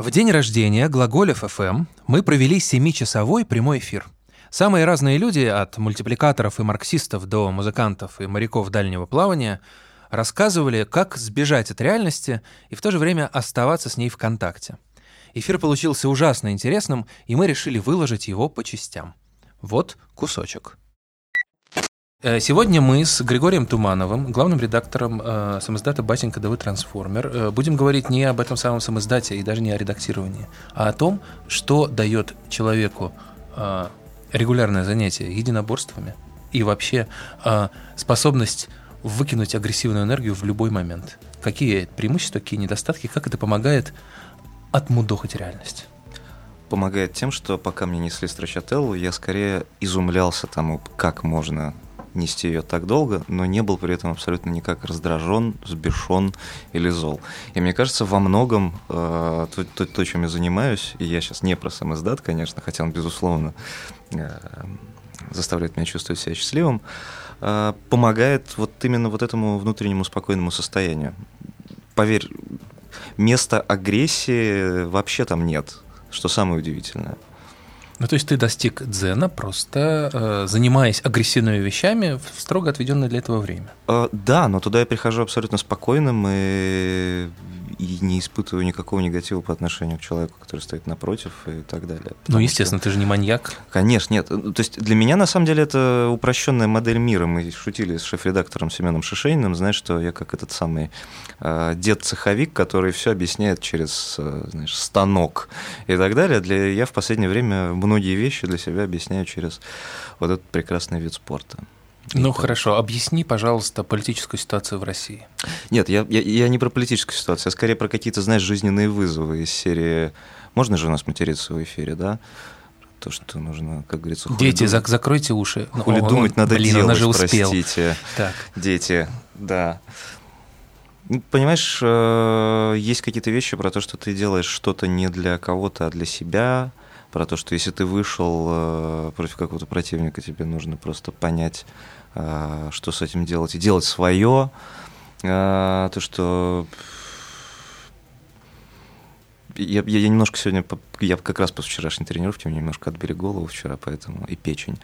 В день рождения Глаголев ФМ мы провели 7-часовой прямой эфир. Самые разные люди, от мультипликаторов и марксистов до музыкантов и моряков дальнего плавания, рассказывали, как сбежать от реальности и в то же время оставаться с ней в контакте. Эфир получился ужасно интересным, и мы решили выложить его по частям. Вот кусочек. Э, сегодня мы с Григорием Тумановым, главным редактором э, самоздата «Батенька ДВ Трансформер», э, будем говорить не об этом самом самоздате и даже не о редактировании, а о том, что дает человеку э, регулярное занятие единоборствами и вообще э, способность выкинуть агрессивную энергию в любой момент. Какие преимущества, какие недостатки, как это помогает отмудохать реальность? Помогает тем, что пока мне несли страчателлу, я скорее изумлялся тому, как можно нести ее так долго, но не был при этом абсолютно никак раздражен, сбешен или зол. И мне кажется, во многом э, то, то, то, чем я занимаюсь, и я сейчас не про сам издат, конечно, хотя он, безусловно, э, заставляет меня чувствовать себя счастливым, э, помогает вот именно вот этому внутреннему спокойному состоянию. Поверь, места агрессии вообще там нет, что самое удивительное. Ну, то есть ты достиг дзена, просто э, занимаясь агрессивными вещами в строго отведенное для этого время. Э, да, но туда я прихожу абсолютно спокойным и и не испытываю никакого негатива по отношению к человеку, который стоит напротив и так далее. Ну, естественно, что... ты же не маньяк. Конечно, нет. То есть для меня, на самом деле, это упрощенная модель мира. Мы шутили с шеф-редактором Семеном Шишейным, знаешь, что я как этот самый э, дед-цеховик, который все объясняет через, э, знаешь, станок и так далее. Для... Я в последнее время многие вещи для себя объясняю через вот этот прекрасный вид спорта. Ну хорошо, объясни, пожалуйста, политическую ситуацию в России. Нет, я, я, я не про политическую ситуацию, а скорее про какие-то, знаешь, жизненные вызовы из серии... Можно же у нас материться в эфире, да? то, что нужно, как говорится, Дети, зак закройте уши. Хули О, думать надо блин, делать, же успел. простите. Так. Дети, да. Ну, понимаешь, э, есть какие-то вещи про то, что ты делаешь что-то не для кого-то, а для себя, про то, что если ты вышел э, против какого-то противника, тебе нужно просто понять, э, что с этим делать, и делать свое. Э, то, что я, я, я немножко сегодня, я как раз после вчерашней тренировки, мне немножко отбили голову вчера, поэтому и печень,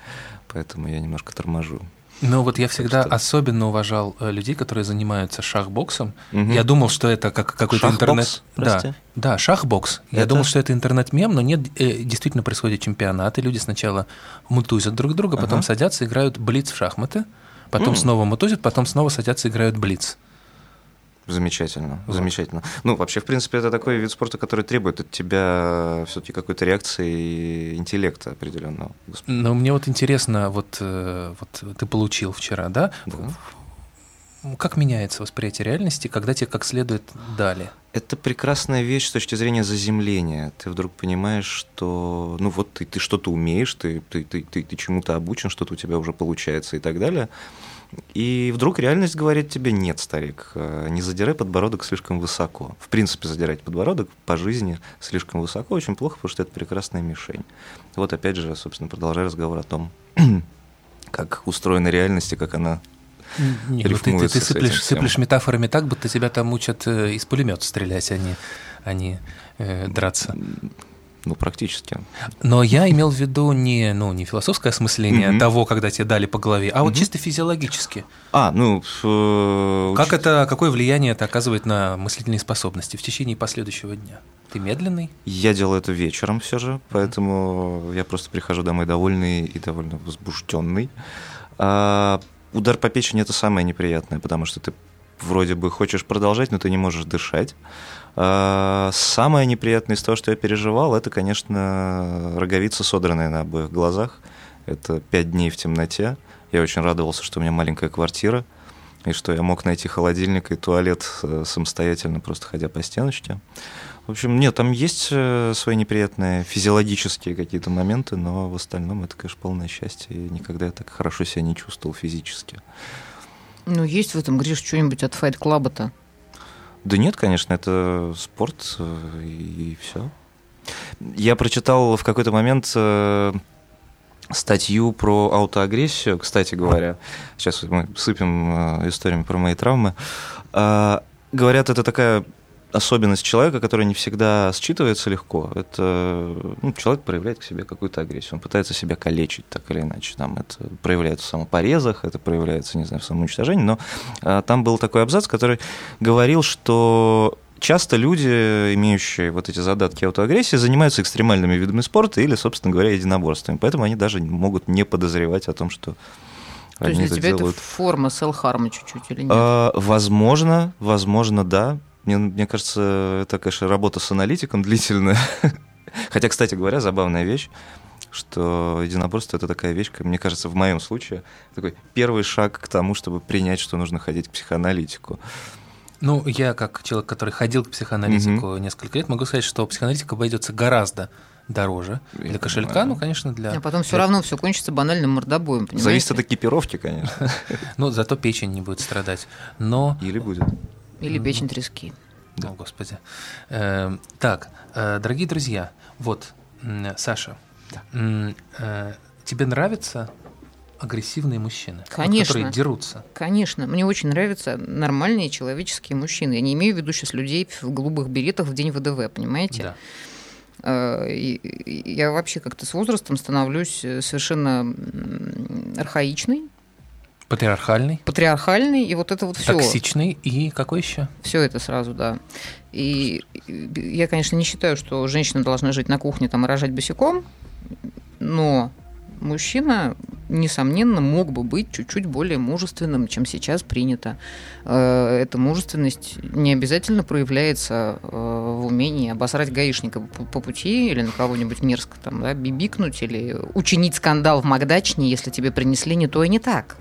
поэтому я немножко торможу. Ну вот я всегда что... особенно уважал э, людей, которые занимаются шахбоксом. Угу. Я думал, что это как какой-то интернет. Прости? Да, да, шахбокс. Это... Я думал, что это интернет-мем, но нет, э, действительно происходит чемпионат, и люди сначала мутузят друг друга, потом ага. садятся, играют блиц в шахматы, потом mm. снова мутузят, потом снова садятся, играют блиц. Замечательно, вот. замечательно. Ну, вообще, в принципе, это такой вид спорта, который требует от тебя все-таки какой-то реакции и интеллекта определенного. Но мне вот интересно, вот, э, вот ты получил вчера, да? да? Как меняется восприятие реальности, когда тебе как следует дали? Это прекрасная вещь с точки зрения заземления. Ты вдруг понимаешь, что ну вот ты, ты что-то умеешь, ты, ты, ты, ты, ты чему-то обучен, что-то у тебя уже получается и так далее. И вдруг реальность говорит тебе, нет, старик, э, не задирай подбородок слишком высоко. В принципе, задирать подбородок по жизни слишком высоко очень плохо, потому что это прекрасная мишень. Вот опять же, собственно, продолжая разговор о том, как устроена реальность и как она не, ну ты, ты, ты сыплешь, сыплешь метафорами так, будто тебя там учат э, из пулемета стрелять, а не, а не э, драться. Ну, практически. Но я имел в виду не, ну, не философское осмысление mm-hmm. того, когда тебе дали по голове, а mm-hmm. вот чисто физиологически. А, ну... Э, как это, какое влияние это оказывает на мыслительные способности в течение последующего дня? Ты медленный? Я делаю это вечером все же, поэтому mm-hmm. я просто прихожу домой довольный и довольно возбужденный. А, удар по печени это самое неприятное, потому что ты вроде бы хочешь продолжать, но ты не можешь дышать. А, самое неприятное из того, что я переживал, это, конечно, роговица, содранная на обоих глазах. Это пять дней в темноте. Я очень радовался, что у меня маленькая квартира, и что я мог найти холодильник и туалет э, самостоятельно, просто ходя по стеночке. В общем, нет, там есть э, свои неприятные физиологические какие-то моменты, но в остальном это, конечно, полное счастье. И никогда я так хорошо себя не чувствовал физически. Ну, есть в этом, Гриш, что-нибудь от Fight Club-то? Да нет, конечно, это спорт э, и все. Я прочитал в какой-то момент э, статью про аутоагрессию, кстати говоря. Сейчас мы сыпем э, историями про мои травмы. А, говорят, это такая особенность человека, которая не всегда считывается легко. Это ну, человек проявляет к себе какую-то агрессию, он пытается себя калечить так или иначе. Там это проявляется в самопорезах, это проявляется, не знаю, в самоуничтожении, но а, там был такой абзац, который говорил, что часто люди, имеющие вот эти задатки аутоагрессии, занимаются экстремальными видами спорта или, собственно говоря, единоборствами. Поэтому они даже могут не подозревать о том, что То есть для тебя делают. это форма селл-харма чуть-чуть или нет? А, возможно, возможно, да. Мне, мне кажется, это, конечно, работа с аналитиком длительная. Хотя, кстати говоря, забавная вещь, что единоборство это такая вещь, как мне кажется, в моем случае, такой первый шаг к тому, чтобы принять, что нужно ходить к психоаналитику. Ну, я как человек, который ходил к психоаналитику несколько лет, могу сказать, что психоаналитика обойдется гораздо дороже Я для кошелька, понимаю. ну, конечно, для... А потом все для- равно все кончится банальным мордобоем, понимаете? Зависит от экипировки, конечно. Ну, зато печень не будет страдать. Но... Или будет. Или печень трески. О, Господи. Эм, Так, э, дорогие друзья, вот, м, Саша, м, э, тебе нравятся агрессивные мужчины? Вот Конечно. которые дерутся? Конечно, мне очень нравятся нормальные человеческие мужчины. Я не имею в виду сейчас людей в голубых беретах в день ВДВ, понимаете? Да. Э, Я вообще как-то с возрастом становлюсь э, совершенно архаичной, Патриархальный, патриархальной, и вот это вот все. токсичный и какой еще? Все это сразу, да. И я, конечно, не считаю, что женщина должна жить на кухне там и рожать босиком, но мужчина, несомненно, мог бы быть чуть-чуть более мужественным, чем сейчас принято. Э, Эта мужественность не обязательно проявляется э, в умении обосрать гаишника по пути или на кого-нибудь мерзко там, да, бибикнуть или учинить скандал в Макдачне, если тебе принесли не то и не так.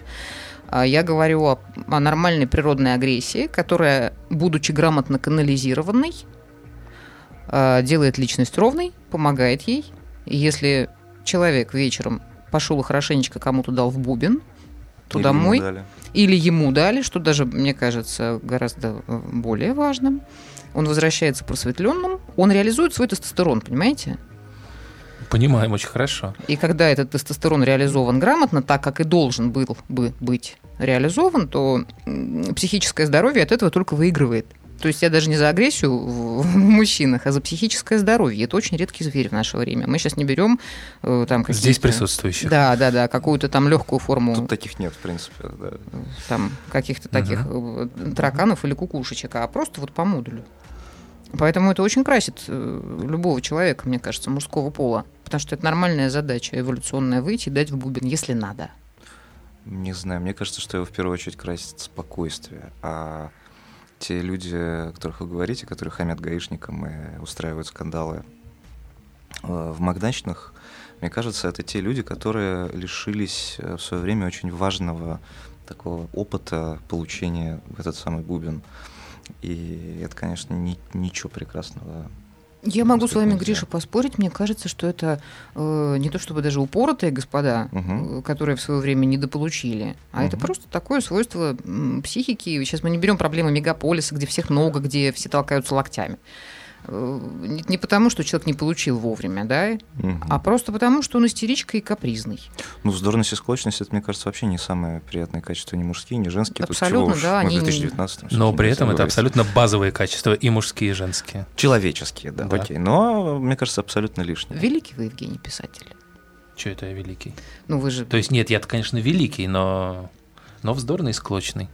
А Я говорю о, о нормальной природной агрессии, которая, будучи грамотно канализированной, э, делает личность ровной, помогает ей. Если человек вечером пошел и хорошенечко кому-то дал в бубен, то Или домой, ему дали. или ему дали, что даже, мне кажется, гораздо э, более важным, он возвращается просветленным, он реализует свой тестостерон, понимаете? Понимаем очень хорошо. И когда этот тестостерон реализован грамотно, так как и должен был бы быть реализован, то психическое здоровье от этого только выигрывает. То есть я даже не за агрессию в мужчинах, а за психическое здоровье. Это очень редкий зверь в наше время. Мы сейчас не берем э, там какие-то... Здесь присутствующих. Да, да, да, какую-то там легкую форму Тут таких нет, в принципе. да. там каких-то таких э, тараканов или кукушечек, а просто вот по модулю. Поэтому это очень красит э, любого человека, мне кажется, мужского пола. Потому что это нормальная задача эволюционная выйти и дать в бубен, если надо. Не знаю, мне кажется, что его в первую очередь красит спокойствие. А те люди, о которых вы говорите, которые хамят гаишникам и устраивают скандалы э, в Макдачных, мне кажется, это те люди, которые лишились э, в свое время очень важного такого опыта получения в этот самый бубен. И это, конечно, ни- ничего прекрасного. Я могу с вами, Нельзя. Гриша, поспорить. Мне кажется, что это э, не то чтобы даже упоротые господа, э, которые в свое время недополучили, а это Мгм. просто такое свойство психики. Сейчас мы не берем проблемы мегаполиса, где всех много, где все толкаются локтями. Э, Не потому, что человек не получил вовремя, да, Мгм. а просто потому, что он истеричка и капризный. Ну, вздорность и склочность, это, мне кажется, вообще не самые приятные качества, ни мужские, ни женские. Тут Абсолютно, чего уж, да, мы в они- 2019 Но при этом это абсолютно базовые качества и мужские, и женские. Человеческие, да, Да. окей. Но, мне кажется, абсолютно лишние. Великий вы, Евгений, писатель. Че это я великий? Ну, вы же... То есть нет, я-то, конечно, великий, но, но вздорный и склочный.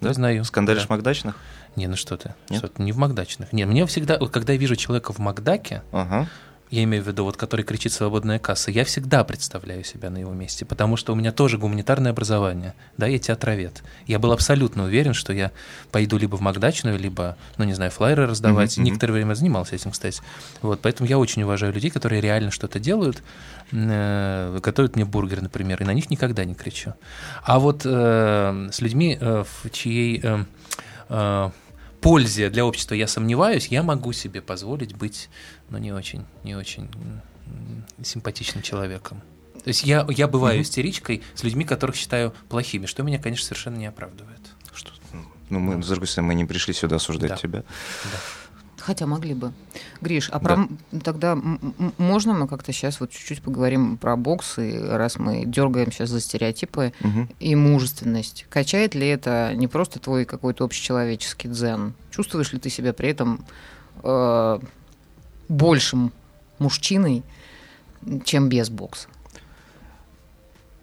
Да? Признаю. Скандалишь Да. в Макдачных? Не, ну что ты. Нет? Что ты, не в Макдачных. Не, мне всегда, когда я вижу человека в Макдаке, Ага. я имею в виду, вот который кричит «свободная касса», я всегда представляю себя на его месте, потому что у меня тоже гуманитарное образование, да, я театровед. Я был абсолютно уверен, что я пойду либо в Макдачную, либо, ну, не знаю, флайеры раздавать. Мгм. Некоторое время занимался этим, кстати. Вот, поэтому я очень уважаю людей, которые реально что-то делают, э, готовят мне бургер, например, и на них никогда не кричу. А вот э, с людьми, э, в чьей... э, э, пользе для общества я сомневаюсь, я могу себе позволить быть, ну, не очень, не очень симпатичным человеком. То есть я, я бываю Мгм. истеричкой с людьми, которых считаю плохими, что меня, конечно, совершенно не оправдывает. Что? Ну, мы, с другой стороны, мы не пришли сюда осуждать Да. тебя. Да. Хотя могли бы. Гриш, а про... тогда можно мы как-то сейчас вот чуть-чуть поговорим про бокс, и раз мы дергаем сейчас за стереотипы угу. и мужественность. Качает ли это не просто твой какой-то общечеловеческий дзен? Чувствуешь ли ты себя при этом э, большим мужчиной, чем без бокса?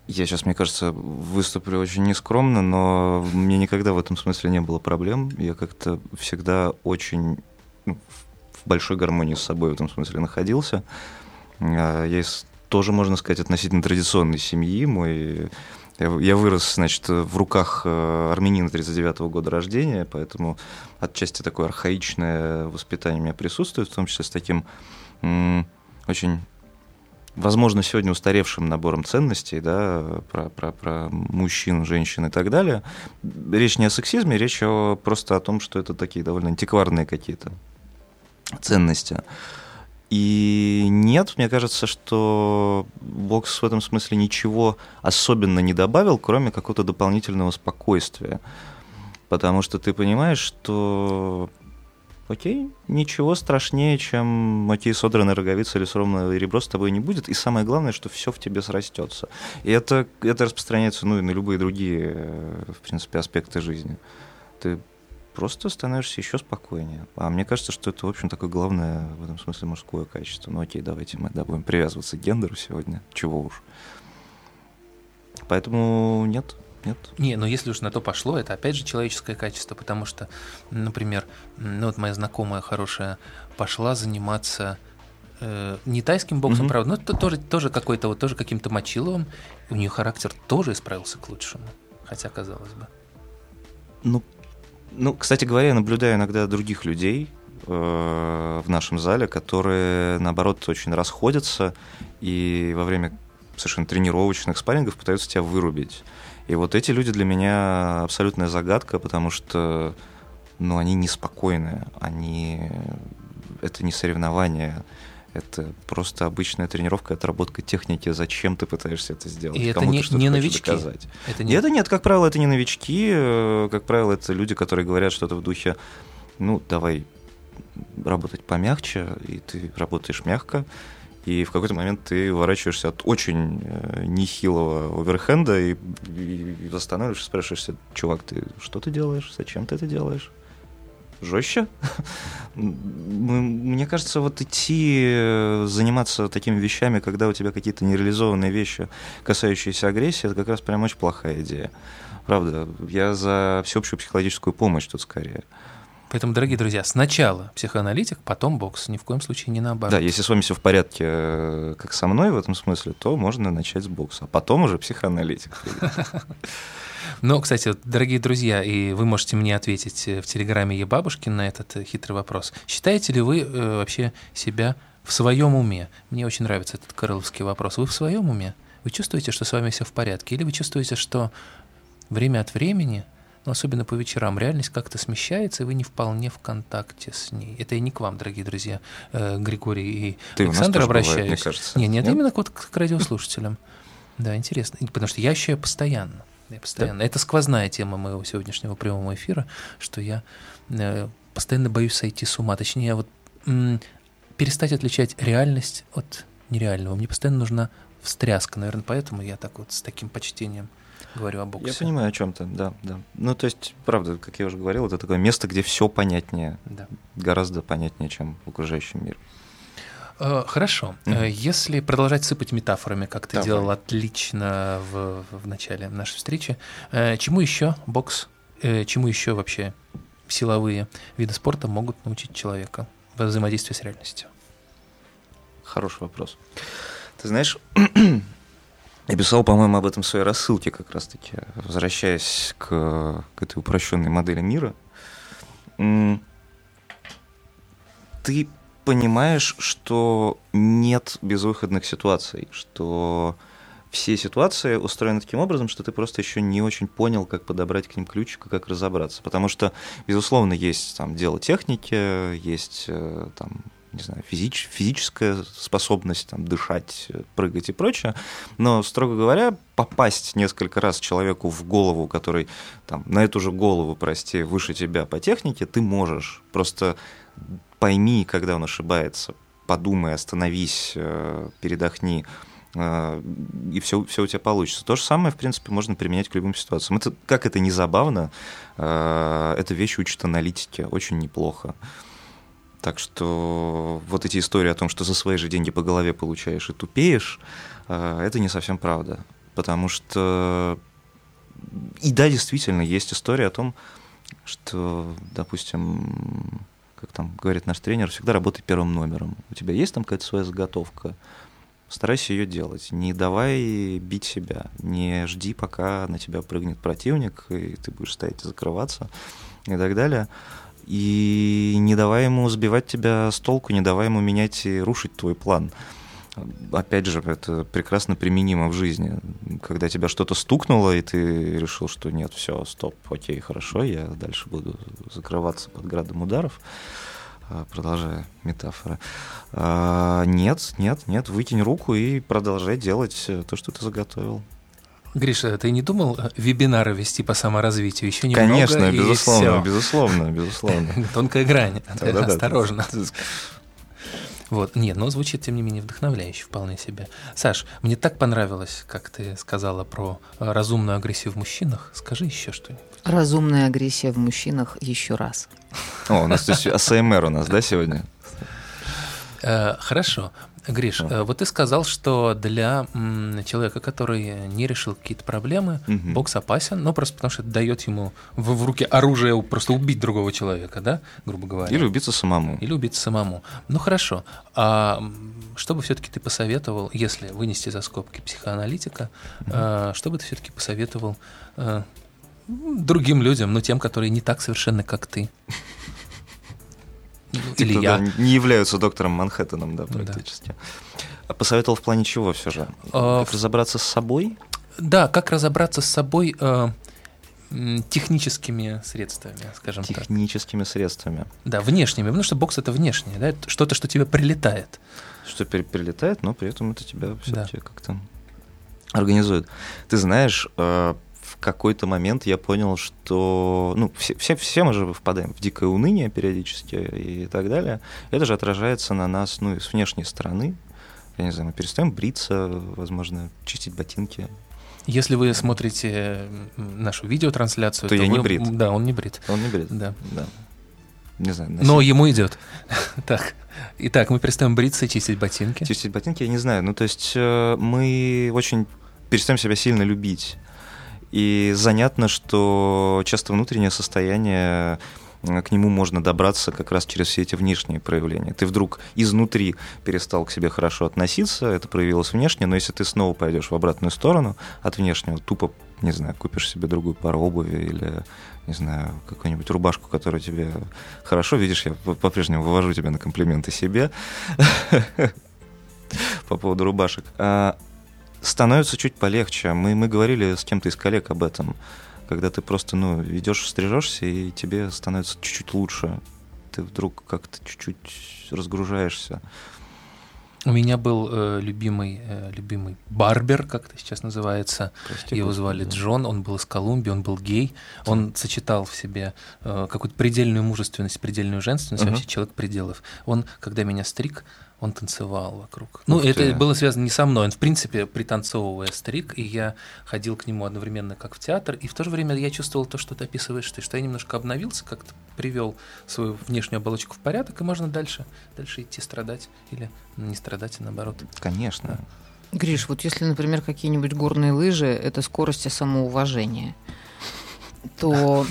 Я сейчас, мне кажется, выступлю очень нескромно, но мне никогда в этом смысле не было проблем. Я как-то всегда очень в большой гармонии с собой в этом смысле находился. А, я из тоже, можно сказать, относительно традиционной семьи. Мой я вырос, значит, в руках э, армянина 39 -го года рождения, поэтому отчасти такое архаичное воспитание у меня присутствует, в том числе с таким очень возможно, сегодня устаревшим набором ценностей, да, про, про, про мужчин, женщин и так далее. Речь не о сексизме, речь о, просто о том, что это такие довольно антикварные какие-то ценности. И нет, мне кажется, что бокс в этом смысле ничего особенно не добавил, кроме какого-то дополнительного спокойствия. Потому что ты понимаешь, что окей, ничего страшнее, чем окей, содранная роговица или сромное ребро с тобой не будет. И самое главное, что все в тебе срастется. И это, это распространяется ну, и на любые другие, в принципе, аспекты жизни. Ты просто становишься еще спокойнее. А мне кажется, что это, в общем, такое главное в этом смысле мужское качество. Ну окей, давайте мы да, будем привязываться к гендеру сегодня. Чего уж. Поэтому нет, нет? Не, но если уж на то пошло, это опять же человеческое качество, потому что, например, ну вот моя знакомая хорошая пошла заниматься э, не тайским боксом, mm-hmm. правда, но это тоже, тоже какой-то вот тоже каким-то мочиловым, у нее характер тоже исправился к лучшему, хотя казалось бы. Ну, ну, кстати говоря, я наблюдаю иногда других людей э, в нашем зале, которые, наоборот, очень расходятся и во время совершенно тренировочных спаррингов пытаются тебя вырубить. И вот эти люди для меня абсолютная загадка, потому что ну, они неспокойные, они... это не соревнование, это просто обычная тренировка, отработка техники, зачем ты пытаешься это сделать. И это не, не новички. Доказать. Это не... это нет, как правило, это не новички, э, как правило, это люди, которые говорят что-то в духе, ну, давай работать помягче, и ты работаешь мягко, и в какой-то момент ты уворачиваешься от очень э, нехилого оверхенда и, и, и останавливаешься, спрашиваешься, чувак, ты что ты делаешь, зачем ты это делаешь? Жестче? Мне кажется, вот идти э, заниматься такими вещами, когда у тебя какие-то нереализованные вещи, касающиеся агрессии, это как раз прям очень плохая идея. Правда, я за всеобщую психологическую помощь тут скорее. Поэтому, дорогие друзья, сначала психоаналитик, потом бокс. Ни в коем случае не наоборот. Да, если с вами все в порядке, э, как со мной в этом смысле, то можно начать с бокса, а потом уже психоаналитик. Ну, кстати, дорогие друзья, и вы можете мне ответить в Телеграме Ебабушкин на этот э, хитрый вопрос. Считаете ли вы э, вообще себя в своем уме? Мне очень нравится этот королевский вопрос. Вы в своем уме? Вы чувствуете, что с вами все в порядке? Или вы чувствуете, что время от времени но особенно по вечерам, реальность как-то смещается, и вы не вполне в контакте с ней. Это и не к вам, дорогие друзья, э, Григорий и Ты Александр обращаюсь. Бывает, мне кажется. Не, нет, нет, именно вот к радиослушателям. Да, интересно. Потому что я ощущаю постоянно. Я постоянно. Да? Это сквозная тема моего сегодняшнего прямого эфира, что я э, постоянно боюсь сойти с ума. Точнее, вот перестать отличать реальность от нереального. Мне постоянно нужна встряска. Наверное, поэтому я так вот с таким почтением говорю о боксе. Я понимаю о чем-то, да, да. Ну, то есть, правда, как я уже говорил, это такое место, где все понятнее, да. гораздо понятнее, чем в окружающем мире. Э, хорошо. Mm-hmm. Если продолжать сыпать метафорами, как ты Давай. делал отлично в, в начале нашей встречи, э, чему еще бокс, чему еще вообще силовые виды спорта могут научить человека во взаимодействии с реальностью? Хороший вопрос. Ты знаешь, Я писал, по-моему, об этом в своей рассылке как раз-таки, возвращаясь к, к этой упрощенной модели мира. Ты понимаешь, что нет безвыходных ситуаций, что все ситуации устроены таким образом, что ты просто еще не очень понял, как подобрать к ним ключик и как разобраться. Потому что, безусловно, есть там дело техники, есть э, там не знаю, физич, физическая способность там, дышать, прыгать и прочее. Но, строго говоря, попасть несколько раз человеку в голову, который там, на эту же голову, прости, выше тебя по технике, ты можешь. Просто пойми, когда он ошибается, подумай, остановись, э, передохни, э, и все, все у тебя получится. То же самое, в принципе, можно применять к любым ситуациям. Это, как это не забавно, э, эта вещь учит аналитике очень неплохо. Так что вот эти истории о том, что за свои же деньги по голове получаешь и тупеешь, это не совсем правда. Потому что... И да, действительно, есть история о том, что, допустим, как там говорит наш тренер, всегда работай первым номером. У тебя есть там какая-то своя заготовка, старайся ее делать. Не давай бить себя, не жди, пока на тебя прыгнет противник, и ты будешь стоять и закрываться и так далее. И не давай ему сбивать тебя с толку, не давай ему менять и рушить твой план. Опять же, это прекрасно применимо в жизни. Когда тебя что-то стукнуло, и ты решил, что нет, все, стоп, окей, хорошо, я дальше буду закрываться под градом ударов, а, продолжая метафора. А, нет, нет, нет, выкинь руку и продолжай делать то, что ты заготовил. Гриша, ты не думал э, вебинары вести по саморазвитию? Еще немного, Конечно, безусловно, безусловно, безусловно. Тонкая грань. Осторожно. Вот. Нет, но звучит, тем не менее, вдохновляюще вполне себе. Саш, мне так понравилось, как ты сказала про э, разумную агрессию в мужчинах. Скажи еще что-нибудь. Разумная агрессия в мужчинах еще раз. О, у нас здесь АСМР у нас, да, сегодня? Э, хорошо. Гриш, а. вот ты сказал, что для человека, который не решил какие-то проблемы, угу. бокс опасен, но просто потому что это дает ему в, в руки оружие просто убить другого человека, да, грубо говоря. Или убиться самому. Или убиться самому. Ну хорошо. А что бы все-таки ты посоветовал, если вынести за скобки психоаналитика, угу. а, что бы ты все-таки посоветовал а, другим людям, но тем, которые не так совершенны, как ты? Или я. Не являются доктором Манхэттеном, да, практически. А посоветовал в плане чего все же? А, как разобраться с собой? Да, как разобраться с собой э, техническими средствами, скажем техническими так. Техническими средствами. Да, внешними, потому что бокс это внешнее, да, это что-то, что тебе прилетает. Что прилетает, но при этом это тебя все-таки да. как-то организует. Ты знаешь, э, какой-то момент я понял, что ну, все, все, все мы же впадаем в дикое уныние периодически и так далее. Это же отражается на нас ну, с внешней стороны. Я не знаю, мы перестаем бриться, возможно, чистить ботинки. Если вы смотрите нашу видеотрансляцию, то, то я вы... не брит. Да, он не брит. Он не брит. Да. да. Не знаю. Но ему идет. так. Итак, мы перестаем бриться и чистить ботинки. Чистить ботинки, я не знаю. Ну, то есть э, мы очень перестаем себя сильно любить. И занятно, что часто внутреннее состояние к нему можно добраться как раз через все эти внешние проявления. Ты вдруг изнутри перестал к себе хорошо относиться, это проявилось внешне, но если ты снова пойдешь в обратную сторону от внешнего, тупо, не знаю, купишь себе другую пару обуви или, не знаю, какую-нибудь рубашку, которая тебе хорошо, видишь, я по-прежнему вывожу тебя на комплименты себе по поводу рубашек. Становится чуть полегче. Мы, мы говорили с кем-то из коллег об этом. Когда ты просто, ну, идешь, стрижешься, и тебе становится чуть-чуть лучше. Ты вдруг как-то чуть-чуть разгружаешься. У меня был э, любимый, э, любимый барбер, как это сейчас называется. Прости, Его звали Джон, он был из Колумбии, он был гей. Он сочетал в себе э, какую-то предельную мужественность, предельную женственность, uh-huh. вообще человек пределов. Он, когда меня стриг, он танцевал вокруг. Ну, это было связано не со мной. Он, в принципе, пританцовывая стрик, и я ходил к нему одновременно как в театр, и в то же время я чувствовал то, что ты описываешь ты, что я немножко обновился, как-то привел свою внешнюю оболочку в порядок, и можно дальше, дальше идти страдать или не страдать, а наоборот. Конечно. Гриш, вот если, например, какие-нибудь горные лыжи — это скорость и самоуважение, то,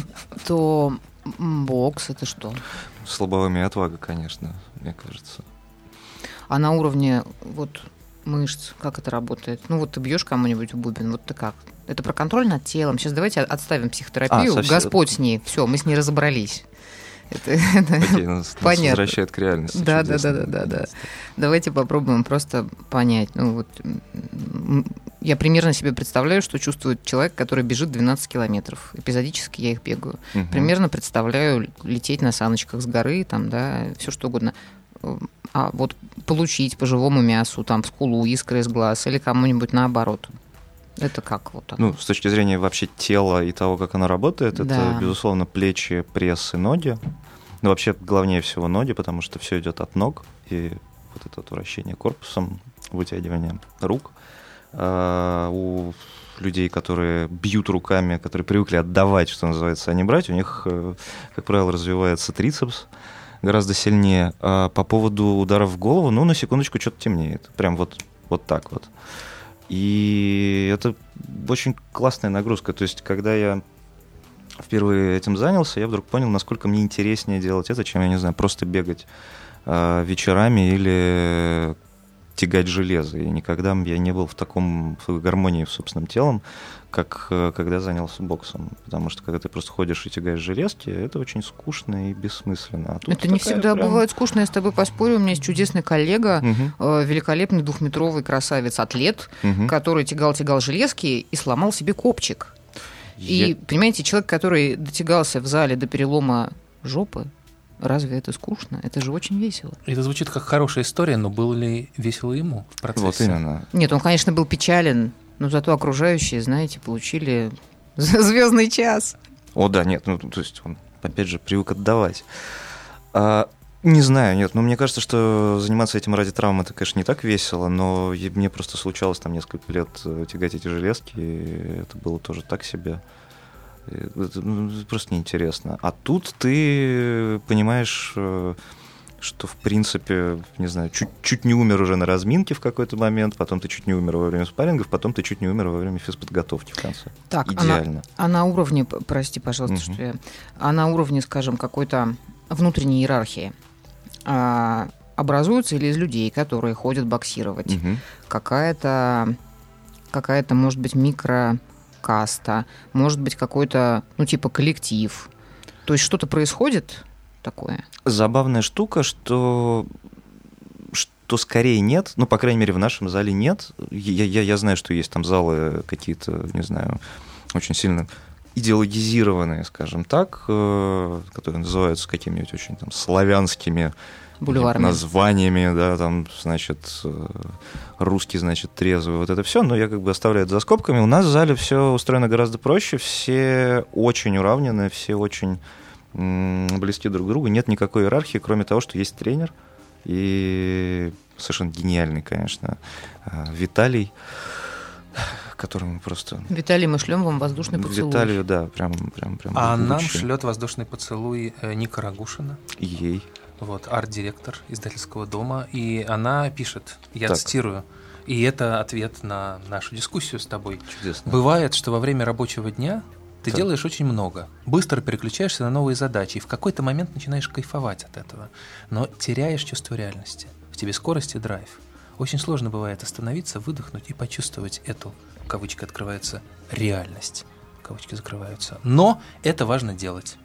то бокс — это что? Слабовыми отвага, конечно, мне кажется. А на уровне вот мышц, как это работает? Ну вот ты бьешь кому-нибудь в бубен, вот ты как? Это про контроль над телом. Сейчас давайте отставим психотерапию. А, Господь с ней. Все, мы с ней разобрались. Это, это Окей, нас, понятно. Нас возвращает к реальности. Да, да, да, да, да, да. Давайте попробуем просто понять. Ну вот я примерно себе представляю, что чувствует человек, который бежит 12 километров. Эпизодически я их бегаю. Угу. Примерно представляю лететь на саночках с горы, там, да, все что угодно а вот получить по живому мясу, там, скулу, искры из глаз, или кому-нибудь наоборот. Это как вот так? Ну, с точки зрения вообще тела и того, как оно работает, да. это, безусловно, плечи, пресс и ноги. Но вообще главнее всего ноги, потому что все идет от ног, и вот это вот вращение корпусом, вытягивание рук. А у людей, которые бьют руками, которые привыкли отдавать, что называется, а не брать, у них, э, как правило, развивается трицепс гораздо сильнее. А по поводу ударов в голову, ну, на секундочку что-то темнеет. Прям вот, вот так вот. И это очень классная нагрузка. То есть, когда я впервые этим занялся, я вдруг понял, насколько мне интереснее делать это, чем, я не знаю, просто бегать э, вечерами или тягать железо. И никогда я не был в таком в гармонии с собственным телом, как э, когда занялся боксом. Потому что когда ты просто ходишь и тягаешь железки, это очень скучно и бессмысленно. А это не всегда прям... бывает скучно. Я с тобой поспорю. У меня есть чудесный коллега, угу. великолепный двухметровый красавец-атлет, угу. который тягал-тягал железки и сломал себе копчик. Я... И, понимаете, человек, который дотягался в зале до перелома жопы, Разве это скучно? Это же очень весело. Это звучит как хорошая история, но было ли весело ему в процессе? Вот именно. Нет, он, конечно, был печален, но зато окружающие, знаете, получили звездный час. О, да, нет, ну, то есть он, опять же, привык отдавать. А, не знаю, нет, но мне кажется, что заниматься этим ради травмы, это, конечно, не так весело, но мне просто случалось там несколько лет э, тягать эти железки, и это было тоже так себе. Это ну, просто неинтересно. А тут ты понимаешь, э, что, в принципе, не знаю, чуть, чуть не умер уже на разминке в какой-то момент, потом ты чуть не умер во время спаррингов, потом ты чуть не умер во время физподготовки в конце. Так, Идеально. А на, а на уровне, прости, пожалуйста, угу. что я... А на уровне, скажем, какой-то внутренней иерархии а, образуются или из людей, которые ходят боксировать? Угу. Какая-то, какая-то, может быть, микро каста, может быть какой-то, ну, типа коллектив. То есть что-то происходит такое? Забавная штука, что что скорее нет, ну, по крайней мере, в нашем зале нет. Я, я, я знаю, что есть там залы какие-то, не знаю, очень сильно идеологизированные, скажем так, э, которые называются какими-нибудь очень там славянскими Бульварными. названиями, да, там, значит, э, русский, значит, трезвый, вот это все, но я как бы оставляю это за скобками. У нас в зале все устроено гораздо проще, все очень уравнены, все очень близки друг к другу, нет никакой иерархии, кроме того, что есть тренер, и совершенно гениальный, конечно, э, Виталий, которому просто... Виталий, мы шлем вам воздушный поцелуй. Виталию, да, прям, прям, прям. А нам шлет воздушный поцелуй э, Ника Рагушина. Ей вот, арт-директор издательского дома, и она пишет, я так. цитирую, и это ответ на нашу дискуссию с тобой. Чудесно. Бывает, что во время рабочего дня ты так. делаешь очень много, быстро переключаешься на новые задачи, и в какой-то момент начинаешь кайфовать от этого, но теряешь чувство реальности. В тебе скорость и драйв. Очень сложно бывает остановиться, выдохнуть и почувствовать эту, в кавычках открывается, реальность. Кавычки закрываются. Но это важно делать.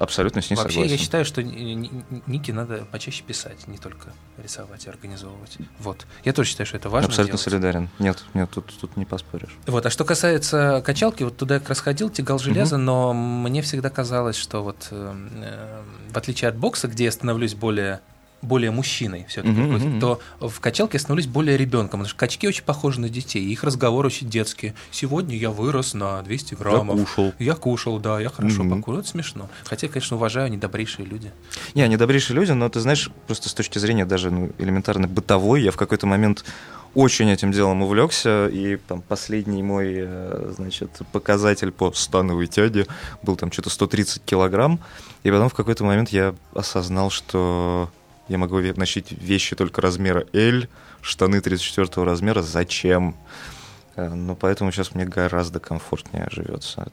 Абсолютно с ней Вообще, согласен. я считаю, что Ники надо почаще писать, не только рисовать и организовывать. Вот. Я тоже считаю, что это важно Абсолютно делать. солидарен. Нет, нет, тут, тут не поспоришь. Вот. А что касается качалки, вот туда я как раз ходил, тягал железо, угу. но мне всегда казалось, что вот э, э, в отличие от бокса, где я становлюсь более более мужчиной все-таки, mm-hmm, mm-hmm. то в качалке становлюсь более ребенком. Потому что качки очень похожи на детей, их разговоры очень детские. Сегодня я вырос на 200 граммов. Я кушал. Я кушал, да, я хорошо mm-hmm. покурил. Это смешно. Хотя, конечно, уважаю, они добрейшие люди. Не, они добрейшие люди, но ты знаешь, просто с точки зрения даже ну, элементарно бытовой, я в какой-то момент очень этим делом увлекся, и там последний мой, э, значит, показатель по становой тяге был там что-то 130 килограмм, и потом в какой-то момент я осознал, что я могу носить вещи только размера L, штаны 34 размера. Зачем? Э, ну, поэтому сейчас мне гораздо комфортнее живется.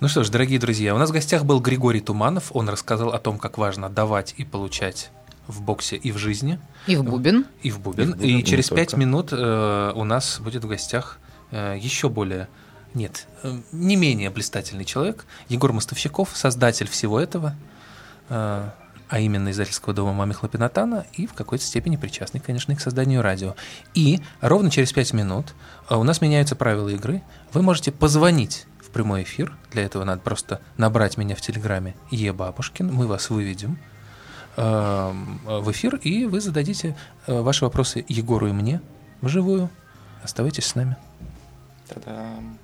Ну что ж, дорогие друзья, у нас в гостях был Григорий Туманов. Он рассказал о том, как важно давать и получать в боксе и в жизни. И в бубен. И в бубен. И, в бубен, и через пять минут э, у нас будет в гостях э, еще более нет, э, не менее блистательный человек, Егор Мостовщиков, создатель всего этого. Э, а именно издательского дома Мами Хлопинатана, и в какой-то степени причастный, конечно, к созданию радио. И ровно через пять минут а, у нас меняются правила игры. Вы можете позвонить в прямой эфир. Для этого надо просто набрать меня в Телеграме Е. Бабушкин. Мы вас выведем э, в эфир, и вы зададите э, ваши вопросы Егору и мне вживую. Оставайтесь с нами. Та-дам.